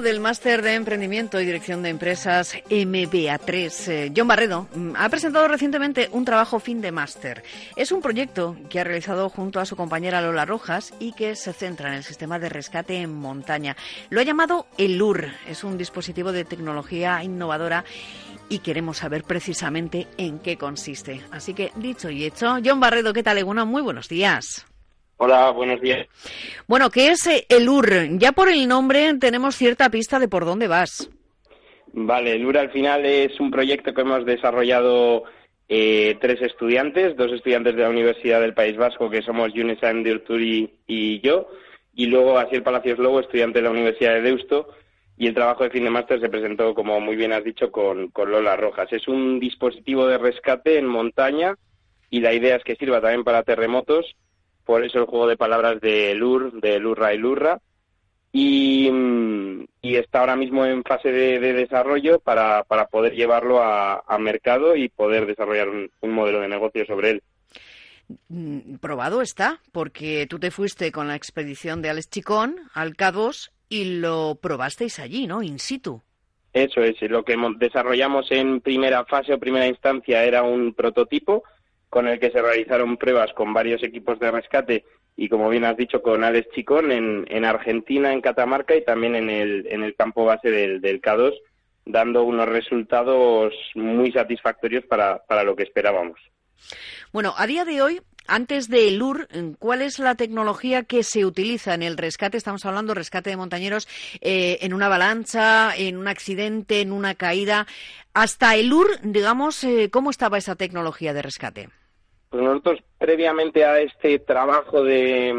Del Máster de Emprendimiento y Dirección de Empresas MBA3, eh, John Barredo, mm, ha presentado recientemente un trabajo fin de máster. Es un proyecto que ha realizado junto a su compañera Lola Rojas y que se centra en el sistema de rescate en montaña. Lo ha llamado ELUR. Es un dispositivo de tecnología innovadora y queremos saber precisamente en qué consiste. Así que, dicho y hecho, John Barredo, ¿qué tal? Muy buenos días. Hola, buenos días. Bueno, ¿qué es eh, el UR? Ya por el nombre tenemos cierta pista de por dónde vas. Vale, el UR al final es un proyecto que hemos desarrollado eh, tres estudiantes, dos estudiantes de la Universidad del País Vasco, que somos Yunus Urturi y yo, y luego Asiel Palacios Lobo, estudiante de la Universidad de Deusto, y el trabajo de fin de máster se presentó, como muy bien has dicho, con, con Lola Rojas. Es un dispositivo de rescate en montaña y la idea es que sirva también para terremotos por eso el juego de palabras de Lur, de Lurra y Lurra. Y, y está ahora mismo en fase de, desarrollo para, para, poder llevarlo a, mercado y poder desarrollar un, modelo de negocio sobre él. Mm, probado está, porque tú te fuiste con la expedición de Alex Chicón al K2 y lo probasteis allí, ¿no? In situ. Eso es, lo que desarrollamos en primera fase o primera instancia era un prototipo con el que se realizaron pruebas con varios equipos de rescate y, como bien has dicho, con Alex Chicón en, en Argentina, en Catamarca y también en el, en el campo base del, del K2, dando unos resultados muy satisfactorios para, lo que esperábamos. Bueno, a día de hoy, antes de ELUR, ¿cuál es la tecnología que se utiliza en el rescate? Estamos hablando rescate de montañeros eh, en una avalancha, en un accidente, en una caída. Hasta ELUR, digamos, eh, ¿cómo estaba esa tecnología de rescate? Pues nosotros, previamente a este trabajo de,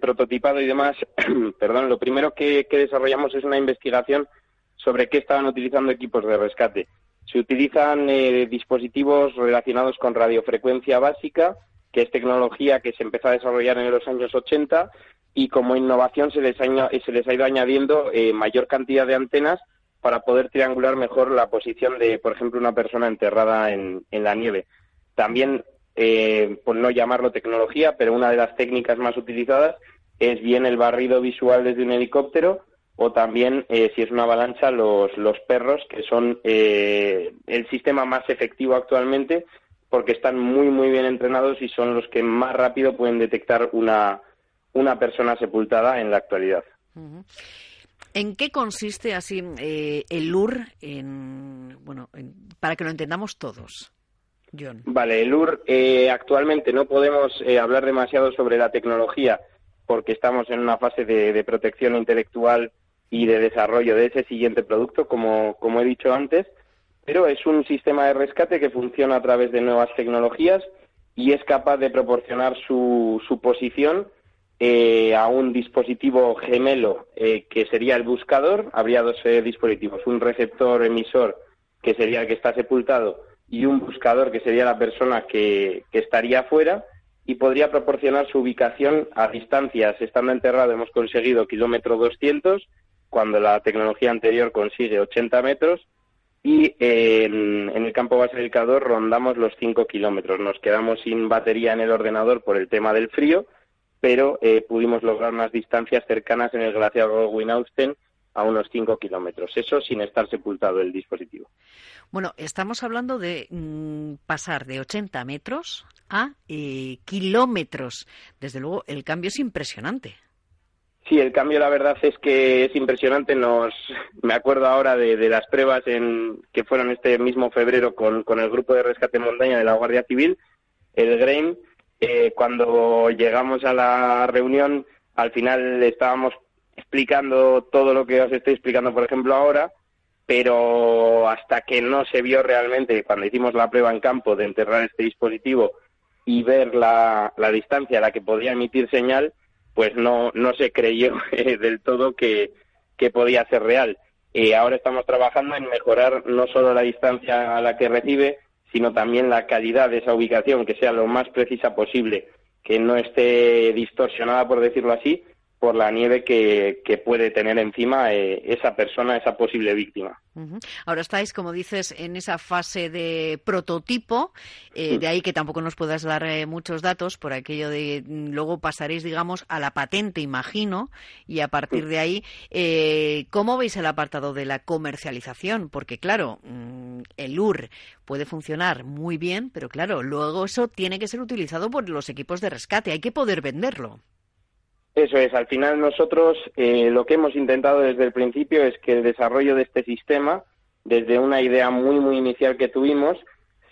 prototipado y demás, perdón, lo primero que, desarrollamos es una investigación sobre qué estaban utilizando equipos de rescate. Se utilizan eh, dispositivos relacionados con radiofrecuencia básica, que es tecnología que se empezó a desarrollar en los años 80 y como innovación se les ha, ido añadiendo eh, mayor cantidad de antenas para poder triangular mejor la posición de, por ejemplo, una persona enterrada en, en la nieve. También eh, por no llamarlo tecnología, pero una de las técnicas más utilizadas es bien el barrido visual desde un helicóptero o también, eh, si es una avalancha, los, perros, que son eh, el sistema más efectivo actualmente porque están muy, muy bien entrenados y son los que más rápido pueden detectar una, una persona sepultada en la actualidad. ¿En qué consiste así el LUR, en, bueno, para que lo entendamos todos? Vale, el UR eh, actualmente no podemos eh, hablar demasiado sobre la tecnología porque estamos en una fase de, protección intelectual y de desarrollo de ese siguiente producto, como, como he dicho antes, pero es un sistema de rescate que funciona a través de nuevas tecnologías y es capaz de proporcionar su, su posición eh, a un dispositivo gemelo que sería el buscador. Habría dos dispositivos, un receptor emisor que sería el que está sepultado y un buscador que sería la persona que, estaría afuera y podría proporcionar su ubicación a distancias. Estando enterrado hemos conseguido kilómetro 200, cuando la tecnología anterior consigue 80 metros, y en, el campo base del Cador rondamos los 5 kilómetros. Nos quedamos sin batería en el ordenador por el tema del frío, pero eh, pudimos lograr unas distancias cercanas en el glaciar Winausten a unos 5 kilómetros. Eso sin estar sepultado el dispositivo. Bueno, estamos hablando de mm, pasar de 80 metros a eh, kilómetros. Desde luego, el cambio es impresionante. Sí, el cambio la verdad es que es impresionante. Nos, me acuerdo ahora de, las pruebas en, que fueron este mismo febrero con, el grupo de rescate montaña de la Guardia Civil, el GRAIN. Eh, cuando llegamos a la reunión, al final estábamos explicando todo lo que os estoy explicando, por ejemplo, ahora, pero hasta que no se vio realmente, cuando hicimos la prueba en campo de enterrar este dispositivo y ver la, distancia a la que podía emitir señal, pues no, no se creyó eh, del todo que, que podía ser real. Eh, ahora estamos trabajando en mejorar no solo la distancia a la que recibe, sino también la calidad de esa ubicación, que sea lo más precisa posible, que no esté distorsionada, por decirlo así, por la nieve que, puede tener encima eh, esa persona, esa posible víctima. Ahora estáis, como dices, en esa fase de prototipo, eh, de ahí que tampoco nos puedas dar eh, muchos datos, por aquello de mm, luego pasaréis, digamos, a la patente, imagino, y a partir de ahí, ¿cómo veis el apartado de la comercialización? Porque, claro, mm, el UR puede funcionar muy bien, pero claro, luego eso tiene que ser utilizado por los equipos de rescate, hay que poder venderlo. Eso es, al final nosotros eh, lo que hemos intentado desde el principio es que el desarrollo de este sistema, desde una idea muy, muy inicial que tuvimos,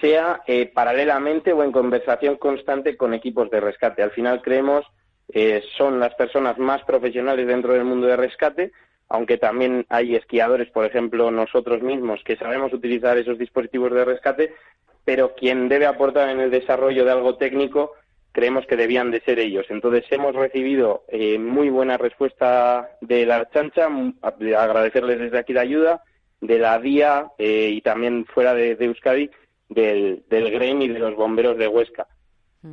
sea eh, paralelamente o en conversación constante con equipos de rescate. Al final creemos eh, son las personas más profesionales dentro del mundo de rescate, aunque también hay esquiadores, por ejemplo, nosotros mismos, que sabemos utilizar esos dispositivos de rescate, pero quien debe aportar en el desarrollo de algo técnico creemos que debían de ser ellos. Entonces hemos recibido eh, muy buena respuesta de la chancha, agradecerles desde aquí la ayuda, de la DIA eh, y también fuera de, Euskadi, del, del GREM y de los bomberos de Huesca.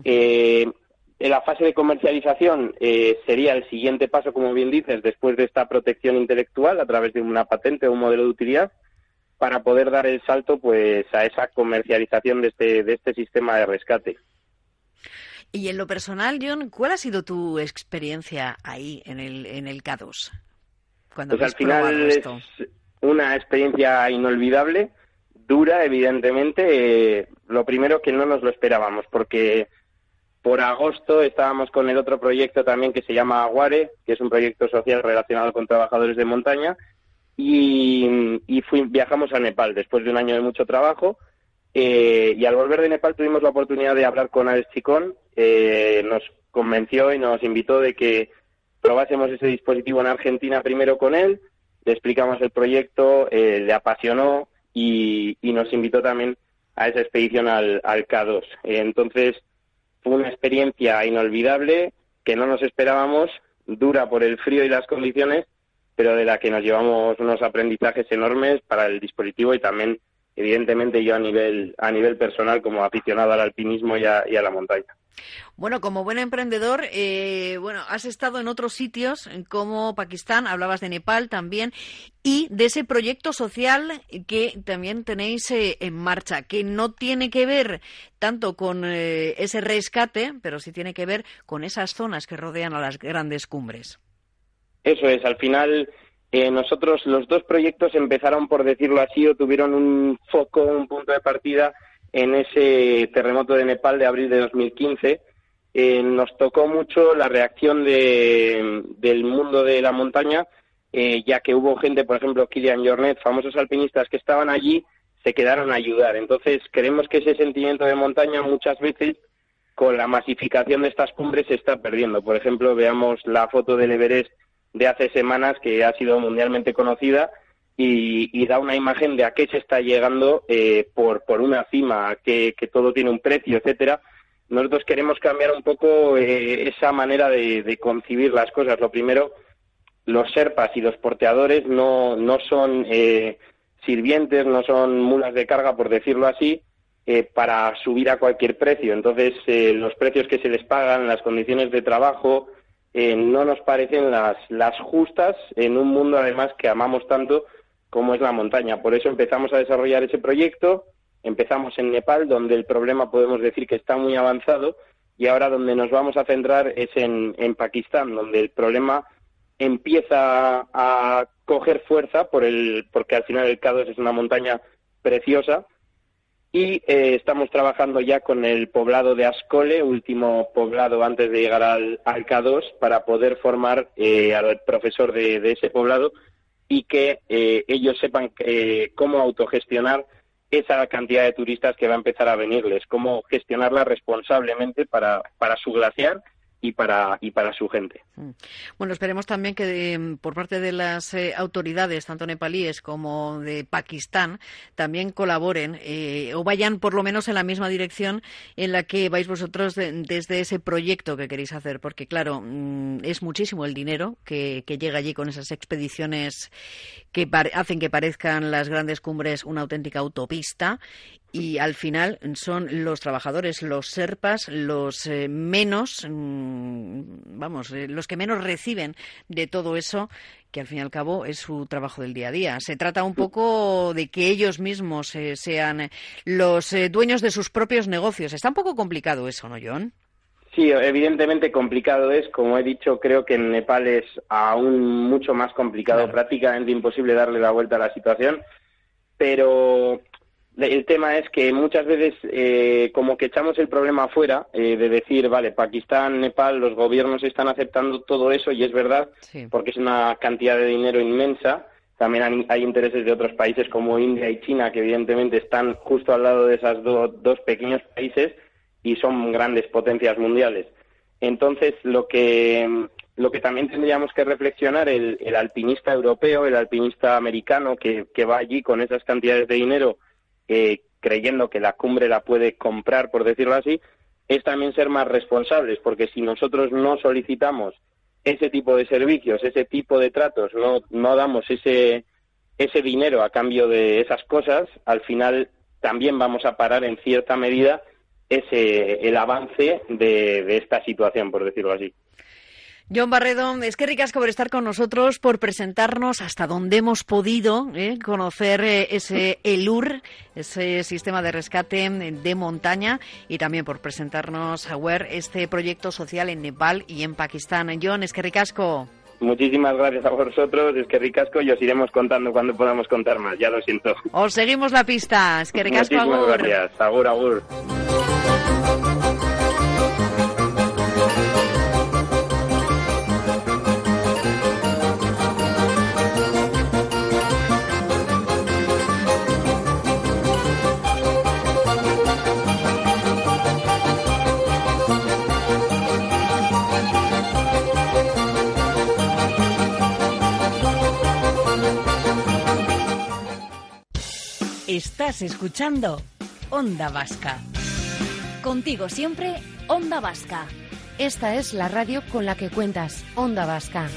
Eh, en la fase de comercialización sería el siguiente paso, como bien dices, después de esta protección intelectual a través de una patente o un modelo de utilidad, para poder dar el salto pues a esa comercialización de este, de este sistema de rescate. Y en lo personal, John, ¿cuál ha sido tu experiencia ahí en el, en el K2? Cuando pues al final es una experiencia inolvidable, dura, evidentemente. Eh, lo primero que no nos lo esperábamos, porque por agosto estábamos con el otro proyecto también que se llama Aguare, que es un proyecto social relacionado con trabajadores de montaña, y, y viajamos a Nepal después de un año de mucho trabajo eh, y al volver de Nepal tuvimos la oportunidad de hablar con Alex Chicón, eh, nos convenció y nos invitó de que probásemos ese dispositivo en Argentina primero con él, le explicamos el proyecto, eh, le apasionó y, nos invitó también a esa expedición al, al K2. entonces fue una experiencia inolvidable que no nos esperábamos, dura por el frío y las condiciones, pero de la que nos llevamos unos aprendizajes enormes para el dispositivo y también evidentemente yo a nivel, a nivel personal como aficionado al alpinismo y a, la montaña. Bueno, como buen emprendedor, eh, bueno, has estado en otros sitios como Pakistán, hablabas de Nepal también, y de ese proyecto social que también tenéis eh, en marcha, que no tiene que ver tanto con eh, ese rescate, pero sí tiene que ver con esas zonas que rodean a las grandes cumbres. Eso es, al final eh, nosotros los dos proyectos empezaron, por decirlo así, o tuvieron un foco, un punto de partida en ese terremoto de Nepal de abril de 2015. Eh, nos tocó mucho la reacción del mundo de la montaña, eh, ya que hubo gente, por ejemplo, Kilian Jornet, famosos alpinistas que estaban allí, se quedaron a ayudar. Entonces, creemos que ese sentimiento de montaña muchas veces con la masificación de estas cumbres se está perdiendo. Por ejemplo, veamos la foto del Everest de hace semanas que ha sido mundialmente conocida y, da una imagen de a qué se está llegando eh, por, por una cima, que, que todo tiene un precio, etcétera. Nosotros queremos cambiar un poco eh, esa manera de, concibir las cosas. Lo primero, los serpas y los porteadores no, no son eh, sirvientes, no son mulas de carga, por decirlo así, para subir a cualquier precio. Entonces, los precios que se les pagan, las condiciones de trabajo, eh, no nos parecen las, las justas en un mundo además que amamos tanto como es la montaña. Por eso empezamos a desarrollar ese proyecto, empezamos en Nepal, donde el problema podemos decir que está muy avanzado, y ahora donde nos vamos a centrar es en, Pakistán, donde el problema empieza a coger fuerza por el, porque al final el k es una montaña preciosa, y eh, estamos trabajando ya con el poblado de Ascole, último poblado antes de llegar al, al K2, para poder formar eh, al profesor de, ese poblado y que eh, ellos sepan cómo autogestionar esa cantidad de turistas que va a empezar a venirles, cómo gestionarla responsablemente para, para su glaciar y para, y para su gente. Mm. Bueno, esperemos también que mm, por parte de las eh, autoridades, tanto nepalíes como de Pakistán, también colaboren eh, o vayan por lo menos en la misma dirección en la que vais vosotros desde ese proyecto que queréis hacer, porque claro, mm, es muchísimo el dinero que, que llega allí con esas expediciones que hacen que parezcan las grandes cumbres una auténtica autopista y al final son los trabajadores, los serpas, los eh, menos, mm, vamos, eh, los que menos reciben de todo eso, que al fin y al cabo es su trabajo del día a día. Se trata un poco de que ellos mismos eh, sean los dueños de sus propios negocios. Está un poco complicado eso, ¿no, John? Sí, evidentemente complicado es. Como he dicho, creo que en Nepal es aún mucho más complicado, prácticamente imposible darle la vuelta a la situación. Pero el tema es que muchas veces eh, como que echamos el problema afuera eh, de decir, vale, Pakistán, Nepal, los gobiernos están aceptando todo eso y es verdad, porque es una cantidad de dinero inmensa. También hay, intereses de otros países como India y China que evidentemente están justo al lado de esos dos pequeños países y son grandes potencias mundiales. Entonces, lo que, lo que también tendríamos que reflexionar el, el alpinista europeo, el alpinista americano que, que va allí con esas cantidades de dinero eh, creyendo que la cumbre la puede comprar, por decirlo así, es también ser más responsables, porque si nosotros no solicitamos ese tipo de servicios, ese tipo de tratos, no, no damos ese, ese dinero a cambio de esas cosas, al final también vamos a parar en cierta medida ese el avance de, de esta situación, por decirlo así. John Barredo, es que ricasco por estar con nosotros, por presentarnos hasta donde hemos podido eh, conocer eh, ese ELUR, ese sistema de rescate de montaña, y también por presentarnos a WER este proyecto social en Nepal y en Pakistán. John, es que ricasco. Muchísimas gracias a vosotros, es que ricasco, y os iremos contando cuando podamos contar más, ya lo siento. Os seguimos la pista, es que ricasco, Muchísimas gracias, agur, agur. Estás escuchando Onda Vasca. Contigo siempre, Onda Vasca. Esta es la radio con la que cuentas, Onda Vasca.